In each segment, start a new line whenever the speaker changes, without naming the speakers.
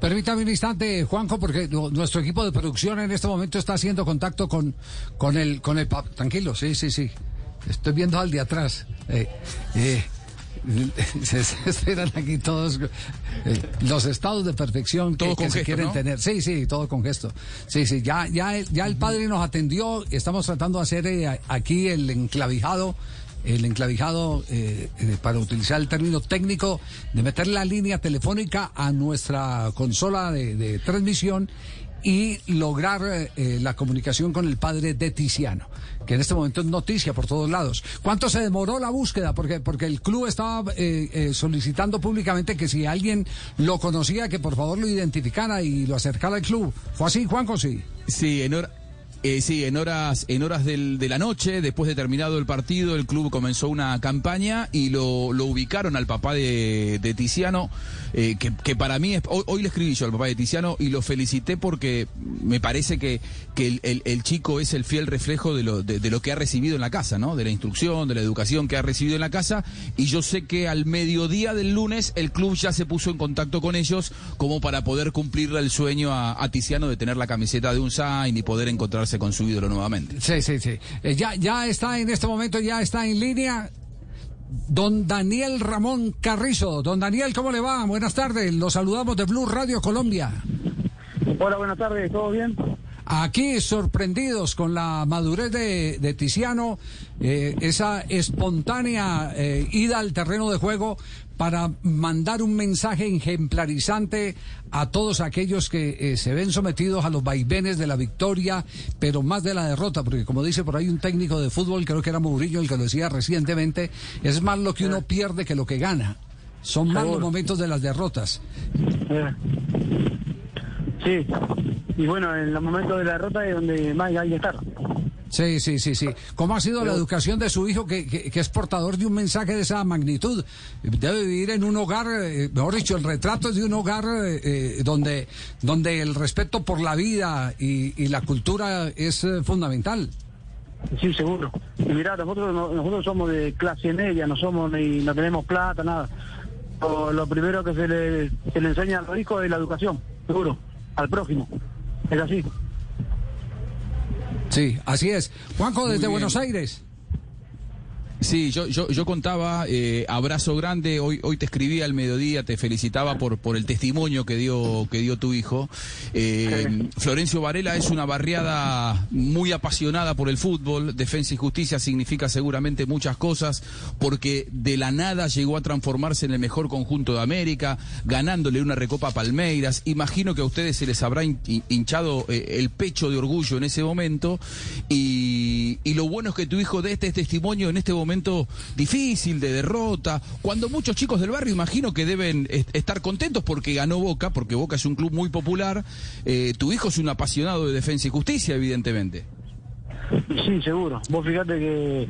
Permítame un instante, Juanjo, porque nuestro equipo de producción en este momento está haciendo contacto con, con el con el tranquilo, sí, sí, sí. Estoy viendo al de atrás. Eh, eh, se, esperan aquí todos eh, los estados de perfección que, se quieren tener. Sí, sí, todo con gesto. Sí, sí, ya, ya, ya el padre nos atendió. Estamos tratando de hacer aquí el enclavijado el enclavijado, eh, eh, para utilizar el término técnico, de meter la línea telefónica a nuestra consola de, transmisión y lograr eh, la comunicación con el padre de Tiziano, que en este momento es noticia por todos lados. ¿Cuánto se demoró la búsqueda? Porque, porque el club estaba solicitando públicamente que si alguien lo conocía, que por favor lo identificara y lo acercara al club. ¿Fue así, Juanjo? Sí.
Sí, en hora, eh, sí, en horas, en horas del, de la noche, después de terminado el partido, el club comenzó una campaña y lo, lo ubicaron al papá de, Tiziano, eh, que, que, para mí, es, hoy, le escribí yo al papá de Tiziano y lo felicité porque me parece que, que el, el, chico es el fiel reflejo de lo, de, lo que ha recibido en la casa, ¿no? De la instrucción, de la educación que ha recibido en la casa. Y yo sé que al mediodía del lunes el club ya se puso en contacto con ellos como para poder cumplirle el sueño a, a Tiziano de tener la camiseta de un sign y poder encontrarse con su ídolo nuevamente.
Sí, sí, sí. Eh, ya, ya está en este momento, ya está en línea. Don Daniel Ramón Carrizo. Don Daniel, ¿cómo le va? Buenas tardes. Los saludamos de Blue Radio Colombia.
Hola, buenas tardes. ¿Todo bien?
Aquí sorprendidos con la madurez de, Tiziano, eh, esa espontánea eh, ida al terreno de juego para mandar un mensaje ejemplarizante a todos aquellos que eh, se ven sometidos a los vaivenes de la victoria, pero más de la derrota, porque como dice por ahí un técnico de fútbol, creo que era Mourinho el que lo decía recientemente, es más lo que uno pierde que lo que gana. Son más los momentos de las derrotas.
Sí, y bueno, en los momentos de la derrota es donde más hay que estar.
Sí, sí, sí, sí. ¿Cómo ha sido la educación de su hijo que, que, es portador de un mensaje de esa magnitud? Debe vivir en un hogar, eh, mejor dicho, el retrato es de un hogar eh, eh, donde, donde el respeto por la vida y, y la cultura es fundamental.
Sí, seguro. Y mirá, nosotros, nosotros somos de clase media, no somos ni no tenemos plata, nada. Lo, primero que se le, se le enseña a los hijos es la educación, seguro, al prójimo. Es así.
Sí, así es. Juanjo, desde Buenos Aires.
Sí, yo, yo, yo contaba, eh, abrazo grande, hoy, hoy te escribí al mediodía, te felicitaba por, por el testimonio que dio, que dio tu hijo. Eh, Florencio Varela es una barriada muy apasionada por el fútbol, defensa y justicia significa seguramente muchas cosas, porque de la nada llegó a transformarse en el mejor conjunto de América, ganándole una recopa a Palmeiras. Imagino que a ustedes se les habrá hinchado eh, el pecho de orgullo en ese momento, y, y lo bueno es que tu hijo dé este testimonio en este momento momento difícil, de derrota, cuando muchos chicos del barrio imagino que deben estar contentos porque ganó Boca, porque Boca es un club muy popular, eh, tu hijo es un apasionado de defensa y justicia, evidentemente.
Sí, seguro. Vos fíjate que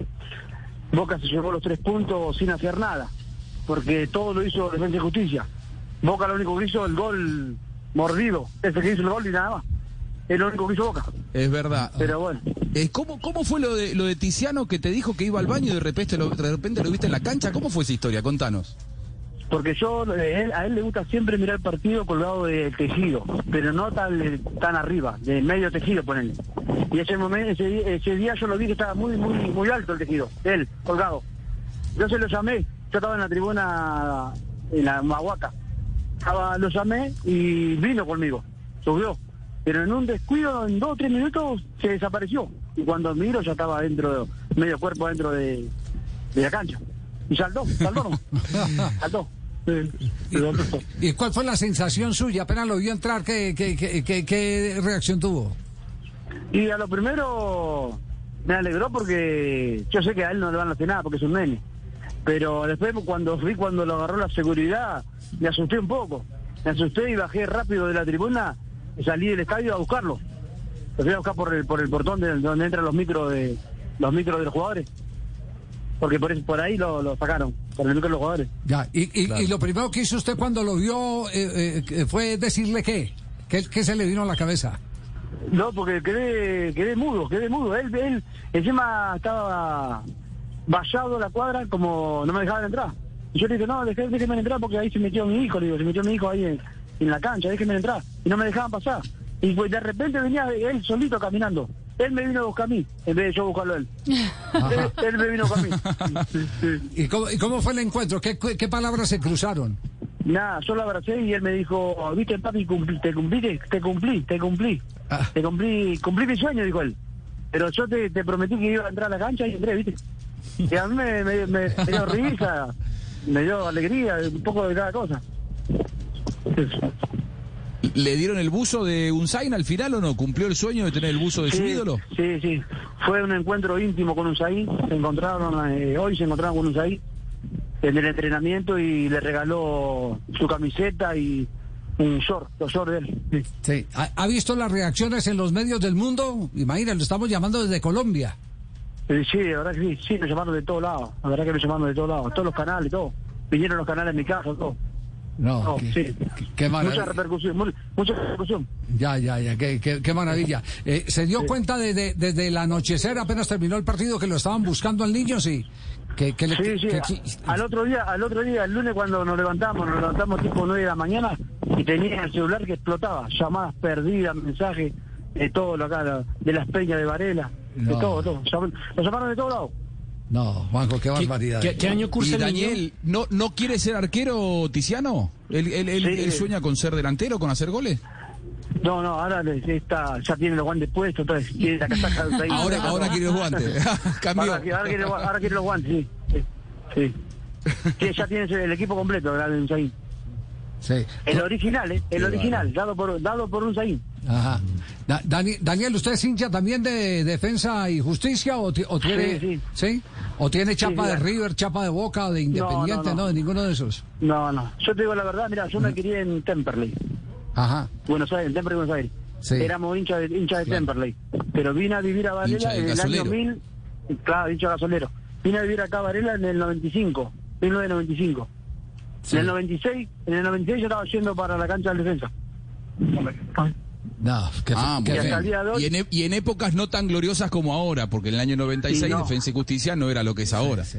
Boca se llevó los tres puntos sin hacer nada, porque todo lo hizo defensa y justicia. Boca lo único que hizo el gol mordido, ese que hizo el gol y nada más. Es lo único que hizo Boca.
Es verdad.
Pero bueno.
Eh, ¿cómo, ¿Cómo fue lo de, lo de Tiziano que te dijo que iba al baño y de repente lo, de repente lo viste en la cancha? ¿Cómo fue esa historia? Contanos.
Porque yo, eh, a él le gusta siempre mirar el partido colgado del tejido, pero no tan, tan arriba, de medio tejido, ponele. Y ese momento, ese, día yo lo vi que estaba muy, muy, muy alto el tejido, él, colgado. Yo se lo llamé, yo estaba en la tribuna, en la Mahuaca. Estaba, lo llamé y vino conmigo, subió pero en un descuido, en dos o tres minutos, se desapareció. Y cuando miro ya estaba dentro, de, medio cuerpo dentro de, la cancha. Y saltó, saltó, saltó.
¿Y, cuál fue la sensación suya? Apenas lo vio entrar, ¿qué, qué, qué, qué reacción tuvo?
Y a lo primero me alegró porque yo sé que a él no le van a hacer nada porque es un nene. Pero después cuando fui, cuando lo agarró la seguridad, me asusté un poco. Me asusté y bajé rápido de la tribuna salí del estadio a buscarlo. Lo fui a buscar por el, por el portón de, donde entran los micros de los micros de los jugadores. Porque por eso, por ahí lo, sacaron, por el micro de los jugadores.
Ya, y, y, lo primero que hizo usted cuando lo vio eh, eh, fue decirle qué, ¿Qué, qué se le vino a la cabeza.
No, porque quedé, quedé mudo, quedé mudo. Él, él encima estaba vallado la cuadra como no me dejaban entrar. Y yo le dije, no, déjeme entrar porque ahí se metió mi hijo, le digo, se metió mi hijo ahí en la cancha, déjenme entrar. Y no me dejaban pasar. Y pues de repente venía él solito caminando. Él me vino a buscar a mí, en vez de yo buscarlo a él. él, él me vino a buscar a mí. Sí, sí.
¿Y cómo, y cómo fue el encuentro? ¿Qué, qué palabras se cruzaron?
Nada, yo lo abracé y él me dijo, viste papi, cumpli- te cumplí, te, te cumplí, te cumplí.
Ah.
Te cumplí, cumplí mi sueño, dijo él. Pero yo te, te prometí que iba a entrar a la cancha y entré, viste. Y a mí me, me, me- me dio risa, me dio alegría, un poco de cada cosa.
¿Le dieron el buzo de Unzain al final o no? ¿Cumplió el sueño de tener el buzo de su ídolo?
Sí, sí. Fue un encuentro íntimo con Unzaí. Se encontraron, eh, hoy se encontraron con Unzaí en el entrenamiento y le regaló su camiseta y un short, los shorts de él. Sí.
Sí. ¿Ha, ha visto las reacciones en los medios del mundo? Imagínate, lo estamos llamando desde Colombia.
Eh, Sí, la verdad que sí, sí, nos llamaron de todos lados, la verdad que nos llamaron de todos lados, todos los canales, todo. Vinieron los canales en mi casa, todo.
No,
No,
qué,
sí.
qué- maravilla.
Mucha repercusión, mu- mucha repercusión.
Ya, ya, ya, qué, qué- qué maravilla. Eh, ¿Se dio cuenta desde, desde el anochecer, apenas terminó el partido, que lo estaban buscando al niño? Sí. Que, que le-
Sí, sí,
que-
al otro día, al otro día, el lunes cuando nos levantamos, nos levantamos tipo 9 de la mañana y tenía el celular que explotaba, llamadas perdidas, mensajes, de todo lo acá, de las peñas de Varela,
No.
de todo, todo. Nos llamaron de todos lados.
No, Juanjo, qué
¿Qué,
barbaridad.
qué- qué año cursa
¿Y
el niño?
Daniel no, no quiere ser arquero, Tiziano? ¿Él, él, él-
Sí.
él sueña con ser delantero, con hacer goles?
No, no, ahora le- está, ya tiene los guantes puestos, entonces tiene la casaca de ahí.
Ahora, ahora quiere los guantes. Cambió.
Ahora, ahora quiere, ahora quiere los guantes, sí. Sí. sí. Sí, ya tienes el equipo completo, ¿verdad, de Unzaín?
Sí.
El original, ¿eh? El
Qué
original, dado por, dado por Unzaín.
Ajá. Da- Dani- Daniel, ¿usted es hincha también de Defensa y Justicia o, ti- o tiene,
Sí, sí.
¿O tiene chapa
sí,
de. River, chapa de Boca, de Independiente? No,
no, no.
de ninguno de esos.
No, no. Yo te digo la verdad, mira, yo me crié en Temperley,
Ajá.
Buenos Aires, en Temperley, Buenos Aires.
Sí.
Éramos hinchas de, hincha de
Claro.
Temperley. Pero vine a vivir a Varela en el
gasolero.
año 1000. Claro, hincha gasolero. Vine a vivir acá a Varela en el 95, 1995.
Sí.
En el 96, en el 96 yo estaba yendo para la cancha de defensa.
No, qué,
Ah, bien. Y en, e- y en épocas no tan gloriosas como ahora, porque en el año 96
Sí, no.
Defensa y Justicia no era lo que es ahora.
Sí.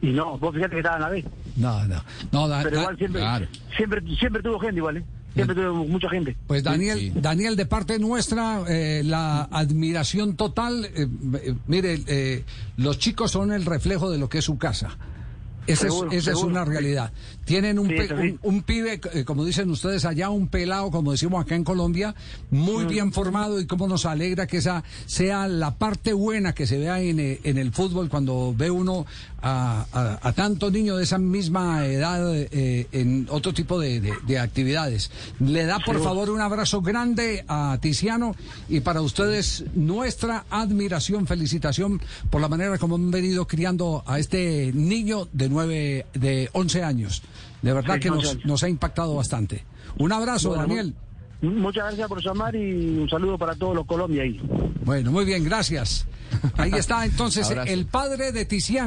Y no, vos fíjate que estaba en la B.
No, no. no da-
Pero
da-
igual siempre,
claro.
siempre, siempre tuvo gente igual, ¿eh? Siempre tuvo mucha gente.
Pues Daniel,
Sí.
Daniel, de parte nuestra, eh, la admiración total. eh, eh, mire, eh, los chicos son el reflejo de lo que es su casa. Esa,
Seguro,
es, esa es
seguro.
una realidad. Tienen un,
Sí,
pe- un, un pibe, eh, como dicen ustedes allá, un pelado, como decimos acá en Colombia, muy bien formado y cómo nos alegra que esa sea la parte buena que se vea en, eh, en el fútbol cuando ve uno a, a, a tantos niños de esa misma edad eh, en otro tipo de, de- de actividades. Le da, por
Seguro.
favor, un abrazo grande a Tiziano y para ustedes nuestra admiración, felicitación por la manera como han venido criando a este niño de nueve, de 11 años. De verdad
Sí,
que
11
nos, ha impactado bastante. Un abrazo,
Bueno,
Daniel.
mu- Muchas gracias por llamar y un saludo para todos los Colombia ahí.
Bueno, muy bien, gracias. Ahí está entonces el padre de Tiziano.